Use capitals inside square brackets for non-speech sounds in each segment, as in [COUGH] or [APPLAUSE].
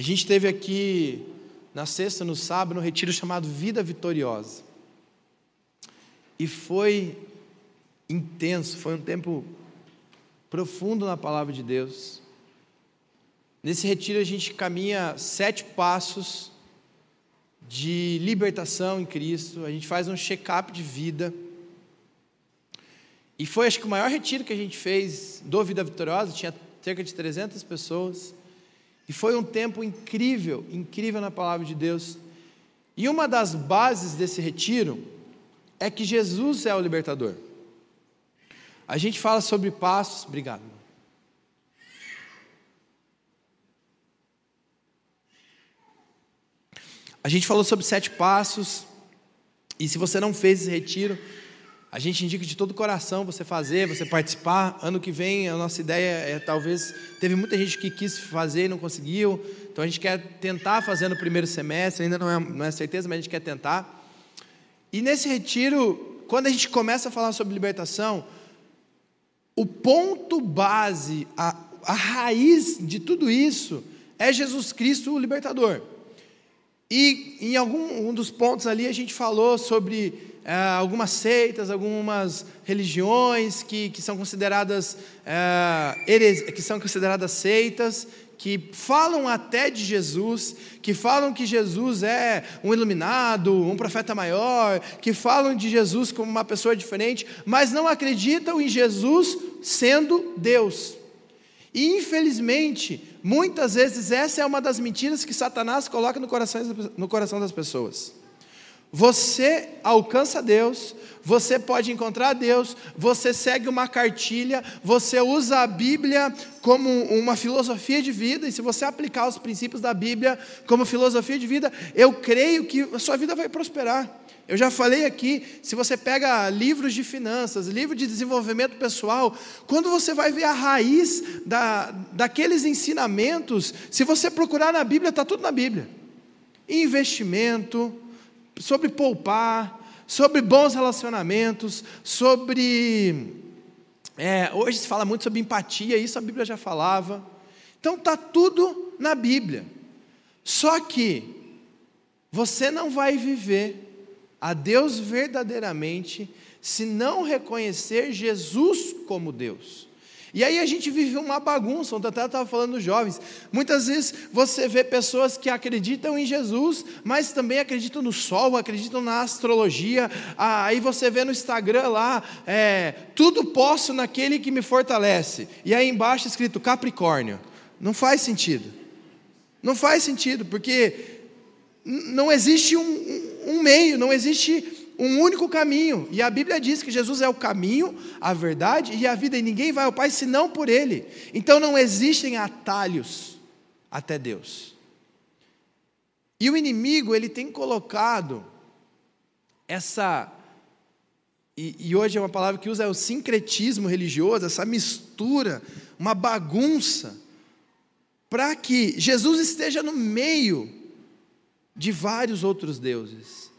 A gente teve aqui na sexta, no sábado, no retiro chamado Vida Vitoriosa. E foi intenso, foi um tempo profundo na palavra de Deus. Nesse retiro a gente caminha sete passos de libertação em Cristo, a gente faz um check-up de vida. E foi, acho que, o maior retiro que a gente fez do Vida Vitoriosa, tinha cerca de 300 pessoas. E foi um tempo incrível, incrível na palavra de Deus. E uma das bases desse retiro é que Jesus é o libertador. A gente fala sobre passos, obrigado. A gente falou sobre sete passos, e se você não fez esse retiro, a gente indica de todo o coração você fazer, você participar. Ano que vem, a nossa ideia é talvez. Teve muita gente que quis fazer e não conseguiu. Então a gente quer tentar fazer no primeiro semestre, ainda não é, não é certeza, mas a gente quer tentar. E nesse retiro, quando a gente começa a falar sobre libertação, o ponto base, a, a raiz de tudo isso é Jesus Cristo, o libertador. E em algum um dos pontos ali a gente falou sobre é, algumas seitas, algumas religiões que, que são consideradas é, que são consideradas seitas, que falam até de Jesus, que falam que Jesus é um iluminado, um profeta maior, que falam de Jesus como uma pessoa diferente, mas não acreditam em Jesus sendo Deus. E infelizmente, muitas vezes essa é uma das mentiras que Satanás coloca no coração, no coração das pessoas. Você alcança Deus, você pode encontrar Deus, você segue uma cartilha, você usa a Bíblia como uma filosofia de vida, e se você aplicar os princípios da Bíblia como filosofia de vida, eu creio que a sua vida vai prosperar. Eu já falei aqui, se você pega livros de finanças, livro de desenvolvimento pessoal, quando você vai ver a raiz da, daqueles ensinamentos, se você procurar na Bíblia, está tudo na Bíblia. Investimento, sobre poupar, sobre bons relacionamentos, sobre. É, hoje se fala muito sobre empatia, isso a Bíblia já falava. Então está tudo na Bíblia. Só que você não vai viver a Deus verdadeiramente se não reconhecer Jesus como Deus. E aí a gente vive uma bagunça, o Tata estava falando dos jovens. Muitas vezes você vê pessoas que acreditam em Jesus, mas também acreditam no sol, acreditam na astrologia. Ah, aí você vê no Instagram lá, é, tudo posso naquele que me fortalece. E aí embaixo escrito Capricórnio. Não faz sentido. Não faz sentido, porque não existe um, um meio, não existe um único caminho. E a Bíblia diz que Jesus é o caminho, a verdade e a vida, e ninguém vai ao Pai senão por Ele. Então não existem atalhos até Deus. E o inimigo, ele tem colocado essa. E, e hoje é uma palavra que usa é o sincretismo religioso, essa mistura, uma bagunça, para que Jesus esteja no meio de vários outros deuses.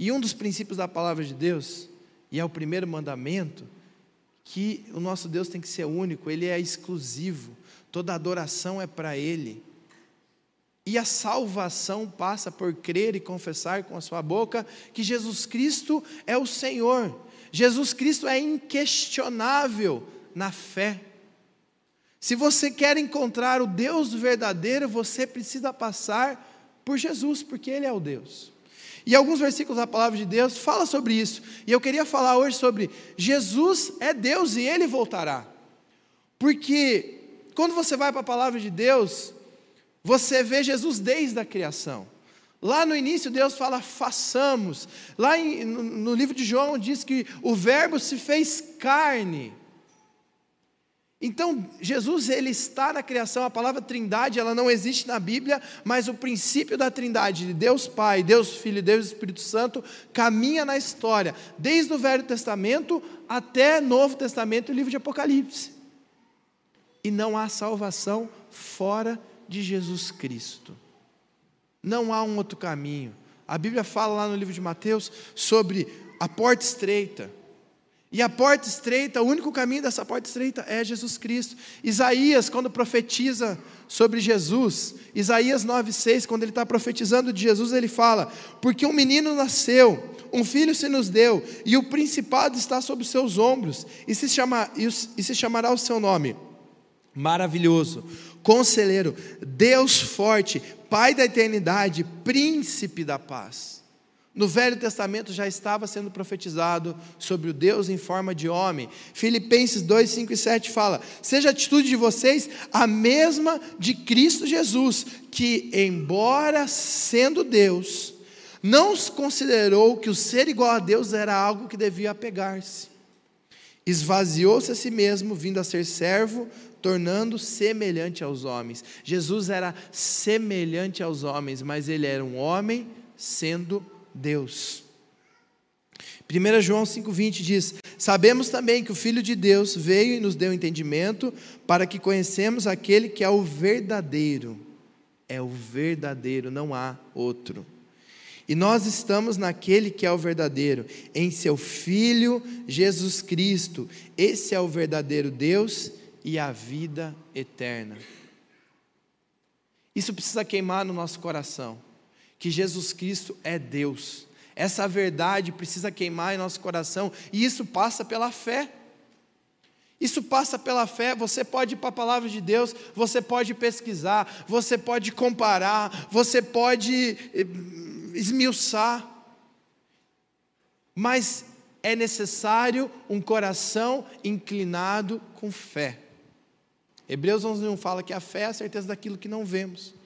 E um dos princípios da palavra de Deus, e é o primeiro mandamento, que o nosso Deus tem que ser único, ele é exclusivo, toda adoração é para ele. E a salvação passa por crer e confessar com a sua boca que Jesus Cristo é o Senhor. Jesus Cristo é inquestionável na fé. Se você quer encontrar o Deus verdadeiro, você precisa passar por Jesus, porque Ele é o Deus. E alguns versículos da palavra de Deus fala sobre isso. E eu queria falar hoje sobre Jesus é Deus e ele voltará. Porque quando você vai para a palavra de Deus, você vê Jesus desde a criação. Lá no início Deus fala façamos. Lá em, no, no livro de João diz que o verbo se fez carne. Então, Jesus ele está na criação, a palavra Trindade, ela não existe na Bíblia, mas o princípio da Trindade, de Deus Pai, Deus Filho Deus Espírito Santo, caminha na história, desde o Velho Testamento até Novo Testamento, o livro de Apocalipse. E não há salvação fora de Jesus Cristo. Não há um outro caminho. A Bíblia fala lá no livro de Mateus sobre a porta estreita. E a porta estreita, o único caminho dessa porta estreita é Jesus Cristo. Isaías, quando profetiza sobre Jesus, Isaías 9,6, quando ele está profetizando de Jesus, ele fala: Porque um menino nasceu, um filho se nos deu, e o principado está sobre os seus ombros, e se, chama, e se chamará o seu nome. Maravilhoso, conselheiro, Deus forte, Pai da eternidade, príncipe da paz. No Velho Testamento já estava sendo profetizado sobre o Deus em forma de homem. Filipenses 2, 5 e 7 fala: Seja a atitude de vocês a mesma de Cristo Jesus, que, embora sendo Deus, não considerou que o ser igual a Deus era algo que devia apegar-se. Esvaziou-se a si mesmo, vindo a ser servo, tornando semelhante aos homens. Jesus era semelhante aos homens, mas ele era um homem sendo Deus. 1 João 5,20 diz: Sabemos também que o Filho de Deus veio e nos deu entendimento para que conhecemos aquele que é o verdadeiro. É o verdadeiro, não há outro. E nós estamos naquele que é o verdadeiro, em seu Filho Jesus Cristo. Esse é o verdadeiro Deus e a vida eterna. Isso precisa queimar no nosso coração que Jesus Cristo é Deus. Essa verdade precisa queimar em nosso coração e isso passa pela fé. Isso passa pela fé. Você pode ir para a palavra de Deus, você pode pesquisar, você pode comparar, você pode eh, esmiuçar. Mas é necessário um coração inclinado com fé. Hebreus 11:1 fala que a fé é a certeza daquilo que não vemos.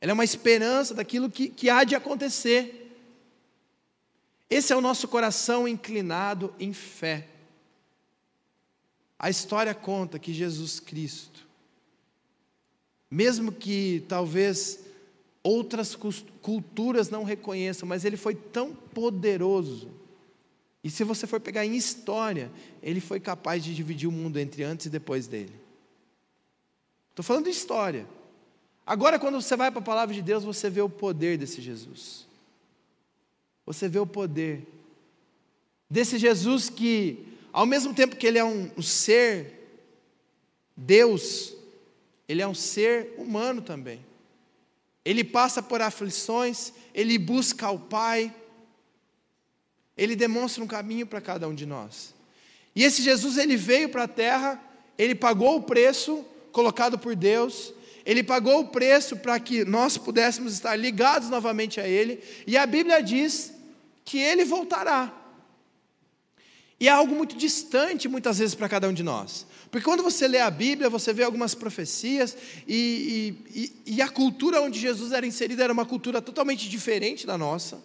Ela é uma esperança daquilo que, que há de acontecer. Esse é o nosso coração inclinado em fé. A história conta que Jesus Cristo, mesmo que talvez outras culturas não reconheçam, mas ele foi tão poderoso. E se você for pegar em história, ele foi capaz de dividir o mundo entre antes e depois dele. Estou falando de história. Agora, quando você vai para a palavra de Deus, você vê o poder desse Jesus. Você vê o poder desse Jesus que, ao mesmo tempo que ele é um, um ser, Deus, ele é um ser humano também. Ele passa por aflições, ele busca ao Pai, ele demonstra um caminho para cada um de nós. E esse Jesus, ele veio para a terra, ele pagou o preço colocado por Deus, ele pagou o preço para que nós pudéssemos estar ligados novamente a Ele, e a Bíblia diz que Ele voltará. E é algo muito distante, muitas vezes, para cada um de nós. Porque quando você lê a Bíblia, você vê algumas profecias, e, e, e a cultura onde Jesus era inserido era uma cultura totalmente diferente da nossa.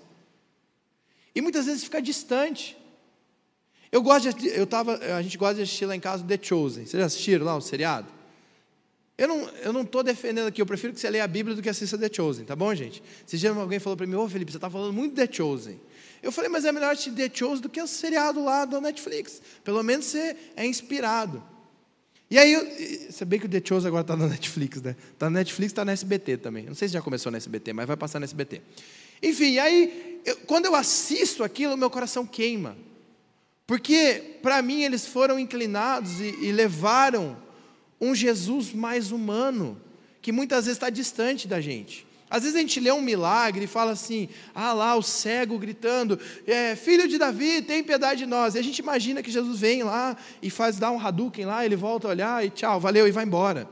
E muitas vezes fica distante. Eu gosto de, eu tava, a gente gosta de assistir lá em casa The Chosen. Vocês já assistiram lá o seriado? Eu não estou não estou defendendo aqui, eu prefiro que você leia a Bíblia do que assista The Chosen, tá bom, gente? Se já alguém falou para mim, ô Felipe, você está falando muito The Chosen. Eu falei, mas é melhor assistir The Chosen do que o seriado lá do Netflix. Pelo menos você é inspirado. E aí, você bem que o The Chosen agora está na Netflix, né? Está na Netflix, está na SBT também. Não sei se já começou na SBT, mas vai passar na SBT. Enfim, aí, eu, quando eu assisto aquilo, meu coração queima. Porque, para mim, eles foram inclinados e, e levaram um Jesus mais humano, que muitas vezes está distante da gente. Às vezes a gente lê um milagre e fala assim: ah lá, o cego gritando, é, filho de Davi, tem piedade de nós. E a gente imagina que Jesus vem lá e faz dar um Hadouken lá, ele volta a olhar e tchau, valeu, e vai embora.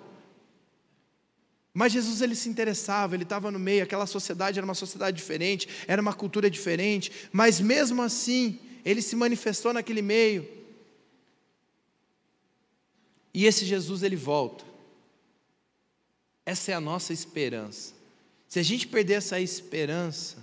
Mas Jesus ele se interessava, ele estava no meio, aquela sociedade era uma sociedade diferente, era uma cultura diferente, mas mesmo assim, ele se manifestou naquele meio. E esse Jesus ele volta. Essa é a nossa esperança. Se a gente perder essa esperança,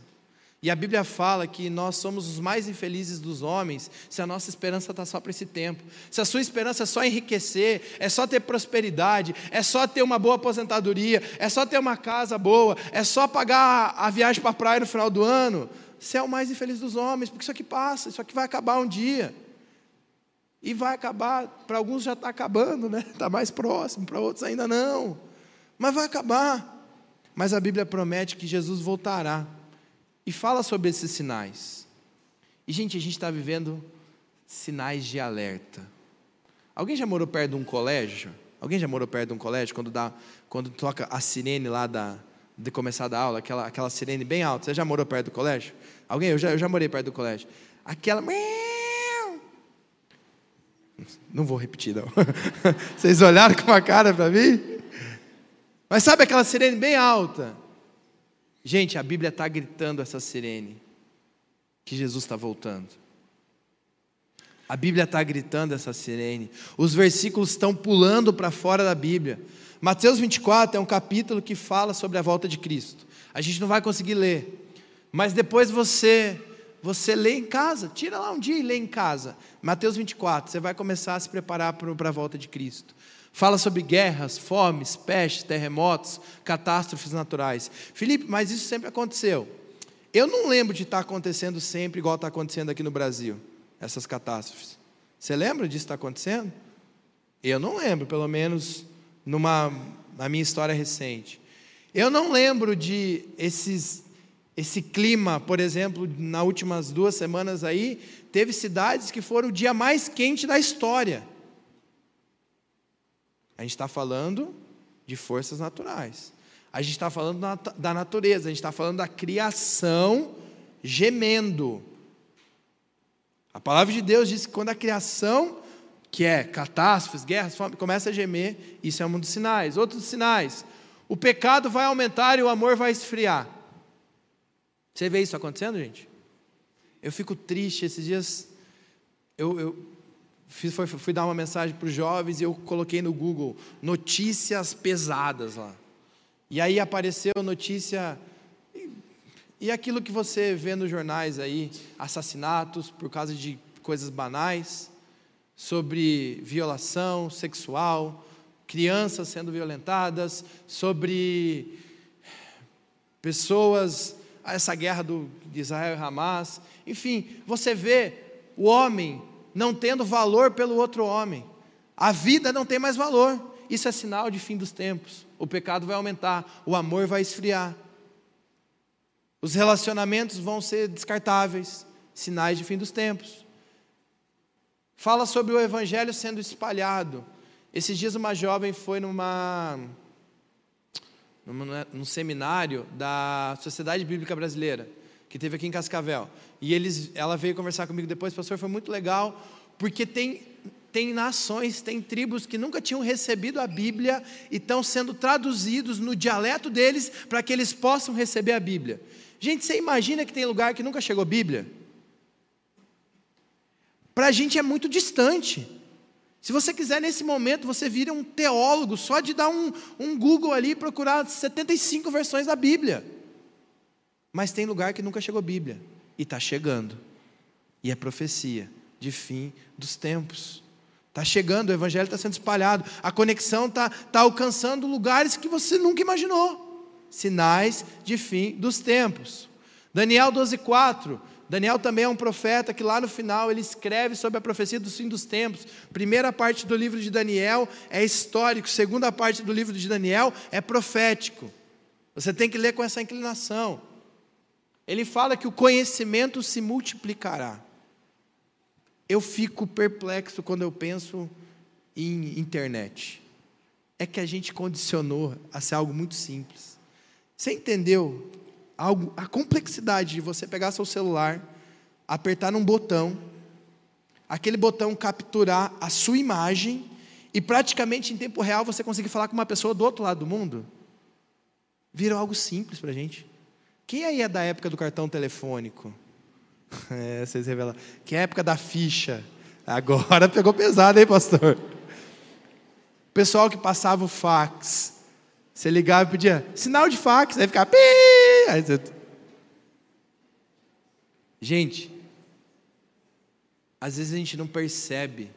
e a Bíblia fala que nós somos os mais infelizes dos homens se a nossa esperança está só para esse tempo. Se a sua esperança é só enriquecer, é só ter prosperidade, é só ter uma boa aposentadoria, é só ter uma casa boa, é só pagar a viagem para a praia no final do ano, você é o mais infeliz dos homens, porque isso aqui passa, isso aqui vai acabar um dia. E vai acabar, para alguns já está acabando, né? Está mais próximo, para outros ainda não. Mas vai acabar. Mas a Bíblia promete que Jesus voltará. E fala sobre esses sinais. E, gente, a gente está vivendo sinais de alerta. Alguém já morou perto de um colégio? Alguém já morou perto de um colégio quando dá, quando toca a sirene lá da de começar da aula, aquela aquela sirene bem alta? Você já morou perto do colégio? Alguém? Eu já, eu já morei perto do colégio. Aquela não vou repetir não. [LAUGHS] Vocês olharam com uma cara para mim? Mas sabe aquela sirene bem alta? Gente, a Bíblia está gritando essa sirene que Jesus está voltando. A Bíblia está gritando essa sirene. Os versículos estão pulando para fora da Bíblia. Mateus 24 é um capítulo que fala sobre a volta de Cristo. A gente não vai conseguir ler, mas depois você você lê em casa, tira lá um dia e lê em casa. Mateus 24, você vai começar a se preparar para a volta de Cristo. Fala sobre guerras, fomes, pestes, terremotos, catástrofes naturais. Felipe, mas isso sempre aconteceu. Eu não lembro de estar acontecendo sempre igual está acontecendo aqui no Brasil essas catástrofes. Você lembra disso estar acontecendo? Eu não lembro, pelo menos numa, na minha história recente. Eu não lembro de esses, esse clima, por exemplo, nas últimas duas semanas aí, teve cidades que foram o dia mais quente da história. A gente está falando de forças naturais. A gente está falando da natureza, a gente está falando da criação gemendo. A palavra de Deus diz que quando a criação, que é catástrofes, guerras, fome, começa a gemer, isso é um dos sinais. Outros sinais, o pecado vai aumentar e o amor vai esfriar. Você vê isso acontecendo, gente? Eu fico triste, esses dias eu, eu fui, fui dar uma mensagem para os jovens e eu coloquei no Google notícias pesadas lá. E aí apareceu notícia e aquilo que você vê nos jornais aí, assassinatos por causa de coisas banais, sobre violação sexual, crianças sendo violentadas, sobre pessoas, essa guerra do, de Israel e Hamas, enfim, você vê o homem não tendo valor pelo outro homem, a vida não tem mais valor, isso é sinal de fim dos tempos, o pecado vai aumentar, o amor vai esfriar. Os relacionamentos vão ser descartáveis, sinais de fim dos tempos. Fala sobre o evangelho sendo espalhado. Esses dias uma jovem foi numa num seminário da Sociedade Bíblica Brasileira, que teve aqui em Cascavel. E eles, ela veio conversar comigo depois, pastor, foi muito legal, porque tem tem nações, tem tribos que nunca tinham recebido a Bíblia e estão sendo traduzidos no dialeto deles para que eles possam receber a Bíblia. Gente, você imagina que tem lugar que nunca chegou Bíblia? Para a gente é muito distante. Se você quiser, nesse momento, você vira um teólogo, só de dar um, um Google ali e procurar 75 versões da Bíblia. Mas tem lugar que nunca chegou Bíblia, e está chegando. E é profecia de fim dos tempos. Está chegando, o Evangelho está sendo espalhado, a conexão está tá alcançando lugares que você nunca imaginou sinais de fim dos tempos. Daniel 12:4. Daniel também é um profeta que lá no final ele escreve sobre a profecia do fim dos tempos. Primeira parte do livro de Daniel é histórico, segunda parte do livro de Daniel é profético. Você tem que ler com essa inclinação. Ele fala que o conhecimento se multiplicará. Eu fico perplexo quando eu penso em internet. É que a gente condicionou a ser algo muito simples. Você entendeu a complexidade de você pegar seu celular, apertar num botão, aquele botão capturar a sua imagem e praticamente em tempo real você conseguir falar com uma pessoa do outro lado do mundo? Virou algo simples para a gente. Quem aí é da época do cartão telefônico? [LAUGHS] É, vocês revelam. Quem é a época da ficha? Agora [LAUGHS] pegou pesado, hein, pastor? Pessoal que passava o fax. Você ligava e pedia sinal de fax, aí ficava. Aí você... Gente, às vezes a gente não percebe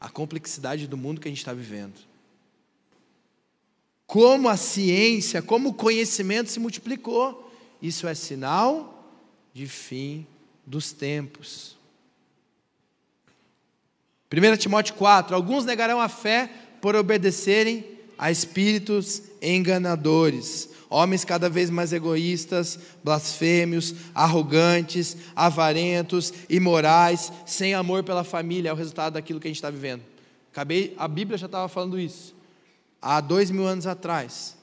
a complexidade do mundo que a gente está vivendo. Como a ciência, como o conhecimento se multiplicou. Isso é sinal de fim dos tempos. 1 Timóteo 4: Alguns negarão a fé por obedecerem a espíritos enganadores, homens cada vez mais egoístas, blasfêmios, arrogantes, avarentos, imorais, sem amor pela família, é o resultado daquilo que a gente está vivendo. Acabei, a Bíblia já estava falando isso há dois mil anos atrás,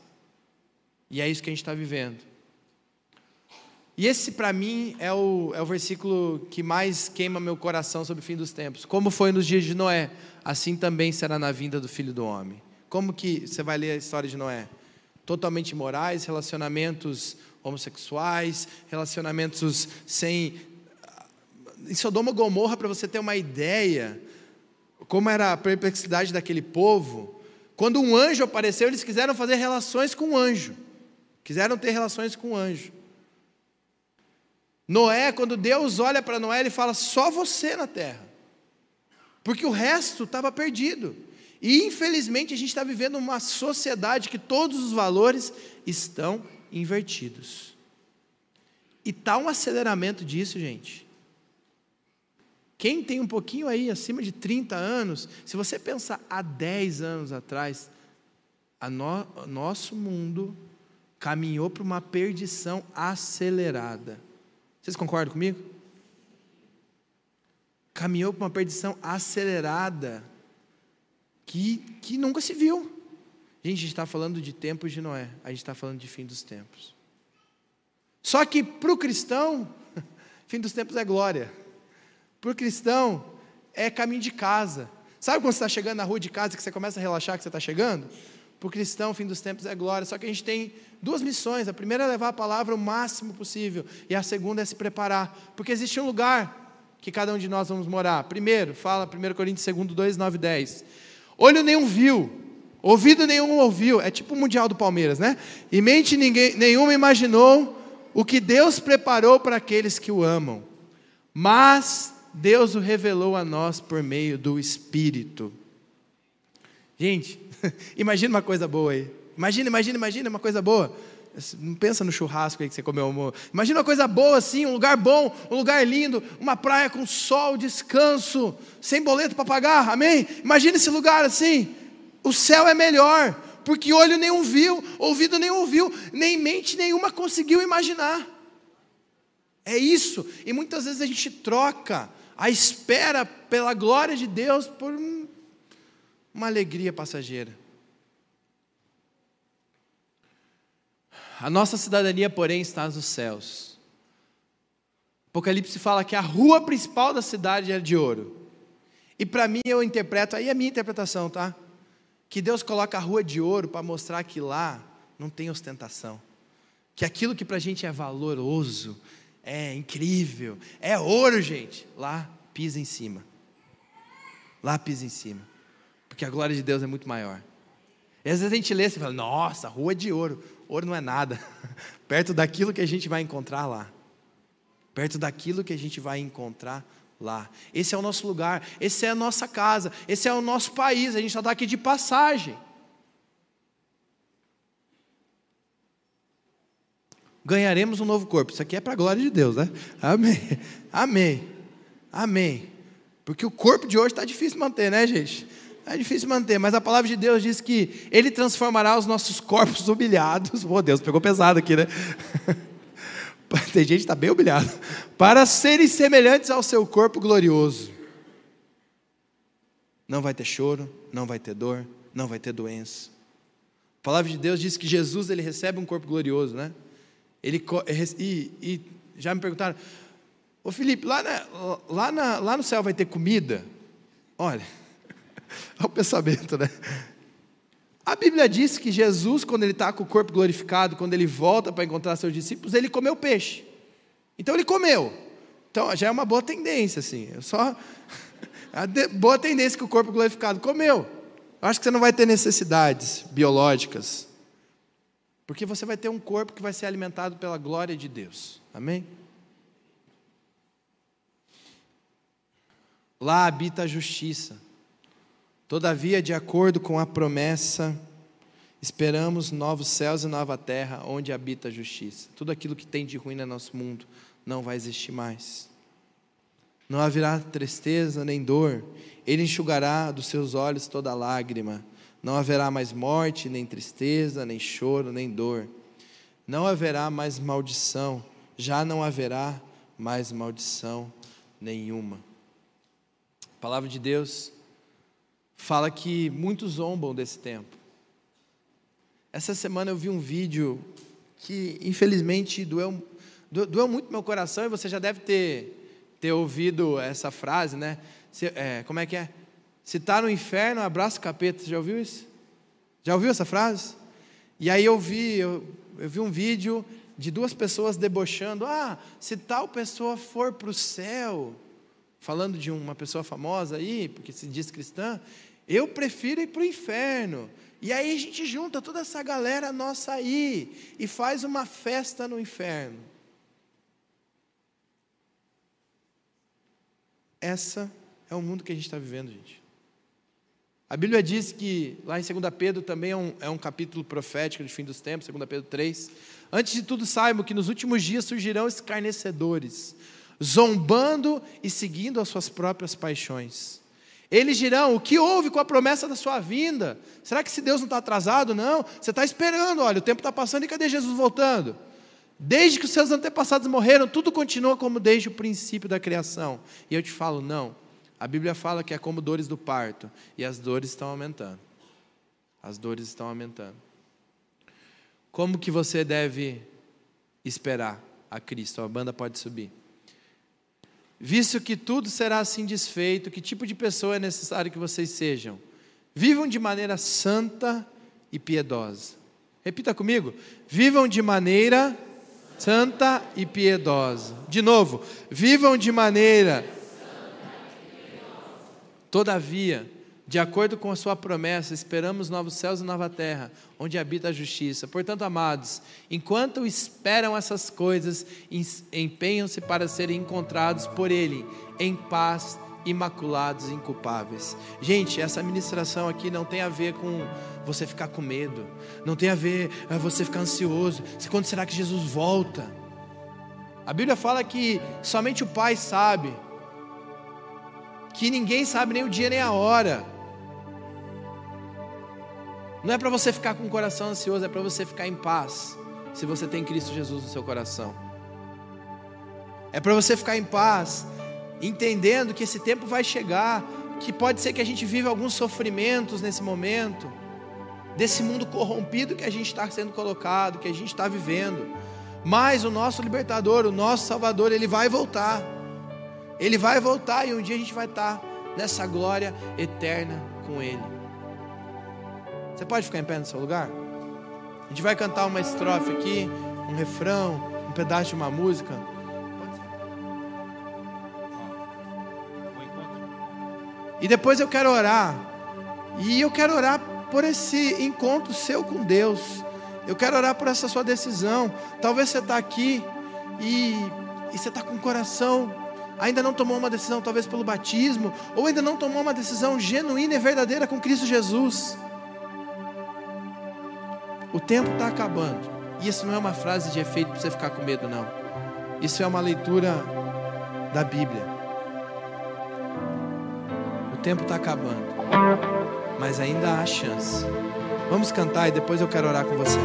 e é isso que a gente está vivendo. E esse, para mim, é o, é o versículo que mais queima meu coração sobre o fim dos tempos. Como foi nos dias de Noé, assim também será na vinda do Filho do Homem. Como que você vai ler a história de Noé? Totalmente imorais, relacionamentos homossexuais, relacionamentos sem. Em Sodoma e Gomorra, para você ter uma ideia, como era a perplexidade daquele povo, quando um anjo apareceu, eles quiseram fazer relações com um anjo. Quiseram ter relações com um anjo. Noé, quando Deus olha para Noé, ele fala: só você na terra, porque o resto estava perdido. E infelizmente a gente está vivendo uma sociedade que todos os valores estão invertidos. E está um aceleramento disso, gente. Quem tem um pouquinho aí, acima de 30 anos, se você pensar há 10 anos atrás, no, nosso mundo caminhou para uma perdição acelerada. Vocês concordam comigo? Caminhou para uma perdição acelerada que, que nunca se viu. Gente, a gente está falando de tempos de Noé, a gente está falando de fim dos tempos. Só que para o cristão, [LAUGHS] fim dos tempos é glória. Para o cristão, é caminho de casa. Sabe quando você está chegando na rua de casa que você começa a relaxar que você está chegando? Para o cristão, fim dos tempos é glória. Só que a gente tem duas missões. A primeira é levar a palavra o máximo possível. E a segunda é se preparar. Porque existe um lugar que cada um de nós vamos morar. Primeiro, fala 1 Coríntios 2, 2, 9, 10. Olho nenhum viu, ouvido nenhum ouviu. É tipo o Mundial do Palmeiras, né? E mente ninguém, nenhuma imaginou o que Deus preparou para aqueles que o amam. Mas Deus o revelou a nós por meio do Espírito. Gente, [LAUGHS] imagina uma coisa boa aí. Imagina, imagina, imagina uma coisa boa. Não pensa no churrasco aí que você comeu. Amor. Imagina uma coisa boa assim, um lugar bom, um lugar lindo, uma praia com sol, descanso, sem boleto para pagar, amém? Imagina esse lugar assim. O céu é melhor, porque olho nenhum viu, ouvido nenhum ouviu, nem mente nenhuma conseguiu imaginar. É isso. E muitas vezes a gente troca a espera pela glória de Deus por uma alegria passageira. A nossa cidadania, porém, está nos céus. Apocalipse fala que a rua principal da cidade é de ouro. E para mim eu interpreto, aí é a minha interpretação, tá? Que Deus coloca a rua de ouro para mostrar que lá não tem ostentação. Que aquilo que para a gente é valoroso, é incrível, é ouro, gente. Lá pisa em cima. Lá pisa em cima. Porque a glória de Deus é muito maior. E às vezes a gente lê e fala, nossa, rua de ouro. Ouro não é nada, [LAUGHS] perto daquilo que a gente vai encontrar lá. Perto daquilo que a gente vai encontrar lá. Esse é o nosso lugar, esse é a nossa casa, esse é o nosso país, a gente só está aqui de passagem. Ganharemos um novo corpo. Isso aqui é para a glória de Deus, né? Amém. Amém. Amém. Porque o corpo de hoje está difícil manter, né, gente? É difícil manter, mas a palavra de Deus diz que Ele transformará os nossos corpos [LAUGHS] humilhados. Oh, Deus, pegou pesado aqui, né? [LAUGHS] Tem gente que está bem humilhado. Para serem semelhantes ao seu corpo glorioso. Não vai ter choro, não vai ter dor, não vai ter doença. A palavra de Deus diz que Jesus ele recebe um corpo glorioso, né? Ele, e, e já me perguntaram, ô Felipe, lá, na, lá, na, lá no céu vai ter comida? Olha. Olha [LAUGHS] o pensamento, né? A Bíblia diz que Jesus, quando ele está com o corpo glorificado, quando ele volta para encontrar seus discípulos, ele comeu peixe. Então ele comeu. Então já é uma boa tendência, assim. É só [LAUGHS] a boa tendência que o corpo glorificado comeu. Eu acho que você não vai ter necessidades biológicas, porque você vai ter um corpo que vai ser alimentado pela glória de Deus. Amém? Lá habita a justiça. Todavia, de acordo com a promessa, esperamos novos céus e nova terra onde habita a justiça. Tudo aquilo que tem de ruim no nosso mundo não vai existir mais. Não haverá tristeza nem dor, Ele enxugará dos seus olhos toda lágrima. Não haverá mais morte, nem tristeza, nem choro, nem dor. Não haverá mais maldição, já não haverá mais maldição nenhuma. A palavra de Deus fala que muitos zombam desse tempo. Essa semana eu vi um vídeo que, infelizmente, doeu, doeu muito meu coração e você já deve ter, ter ouvido essa frase, né? Se, é, como é que é? Se está no inferno, abraça o capeta. Você já ouviu isso? Já ouviu essa frase? E aí eu vi, eu, eu vi um vídeo de duas pessoas debochando. Ah, se tal pessoa for para o céu, falando de uma pessoa famosa aí, porque se diz cristã, eu prefiro ir para o inferno. E aí a gente junta toda essa galera nossa aí e faz uma festa no inferno. Essa é o mundo que a gente está vivendo, gente. A Bíblia diz que, lá em 2 Pedro, também é um, é um capítulo profético de fim dos tempos, 2 Pedro 3. Antes de tudo, saibam que nos últimos dias surgirão escarnecedores, zombando e seguindo as suas próprias paixões. Eles dirão: O que houve com a promessa da sua vinda? Será que se Deus não está atrasado? Não. Você está esperando, olha, o tempo está passando e cadê Jesus voltando? Desde que os seus antepassados morreram, tudo continua como desde o princípio da criação. E eu te falo: não. A Bíblia fala que é como dores do parto, e as dores estão aumentando. As dores estão aumentando. Como que você deve esperar a Cristo? A banda pode subir. Visto que tudo será assim desfeito, que tipo de pessoa é necessário que vocês sejam? Vivam de maneira santa e piedosa. Repita comigo. Vivam de maneira santa e piedosa. De novo. Vivam de maneira Todavia, de acordo com a sua promessa, esperamos novos céus e nova terra, onde habita a justiça. Portanto, amados, enquanto esperam essas coisas, empenham-se para serem encontrados por Ele, em paz, imaculados e inculpáveis. Gente, essa ministração aqui não tem a ver com você ficar com medo, não tem a ver com você ficar ansioso. Quando será que Jesus volta? A Bíblia fala que somente o Pai sabe que ninguém sabe nem o dia nem a hora. Não é para você ficar com o coração ansioso, é para você ficar em paz, se você tem Cristo Jesus no seu coração. É para você ficar em paz, entendendo que esse tempo vai chegar, que pode ser que a gente viva alguns sofrimentos nesse momento, desse mundo corrompido que a gente está sendo colocado, que a gente está vivendo. Mas o nosso libertador, o nosso Salvador, ele vai voltar. Ele vai voltar e um dia a gente vai estar nessa glória eterna com Ele. Você pode ficar em pé no seu lugar? A gente vai cantar uma estrofe aqui, um refrão, um pedaço de uma música. E depois eu quero orar. E eu quero orar por esse encontro seu com Deus. Eu quero orar por essa sua decisão. Talvez você está aqui e, e você está com o coração ainda não tomou uma decisão, talvez pelo batismo, ou ainda não tomou uma decisão genuína e verdadeira com Cristo Jesus. O tempo está acabando. E isso não é uma frase de efeito para você ficar com medo, não. Isso é uma leitura da Bíblia. O tempo está acabando, mas ainda há chance. Vamos cantar e depois eu quero orar com você.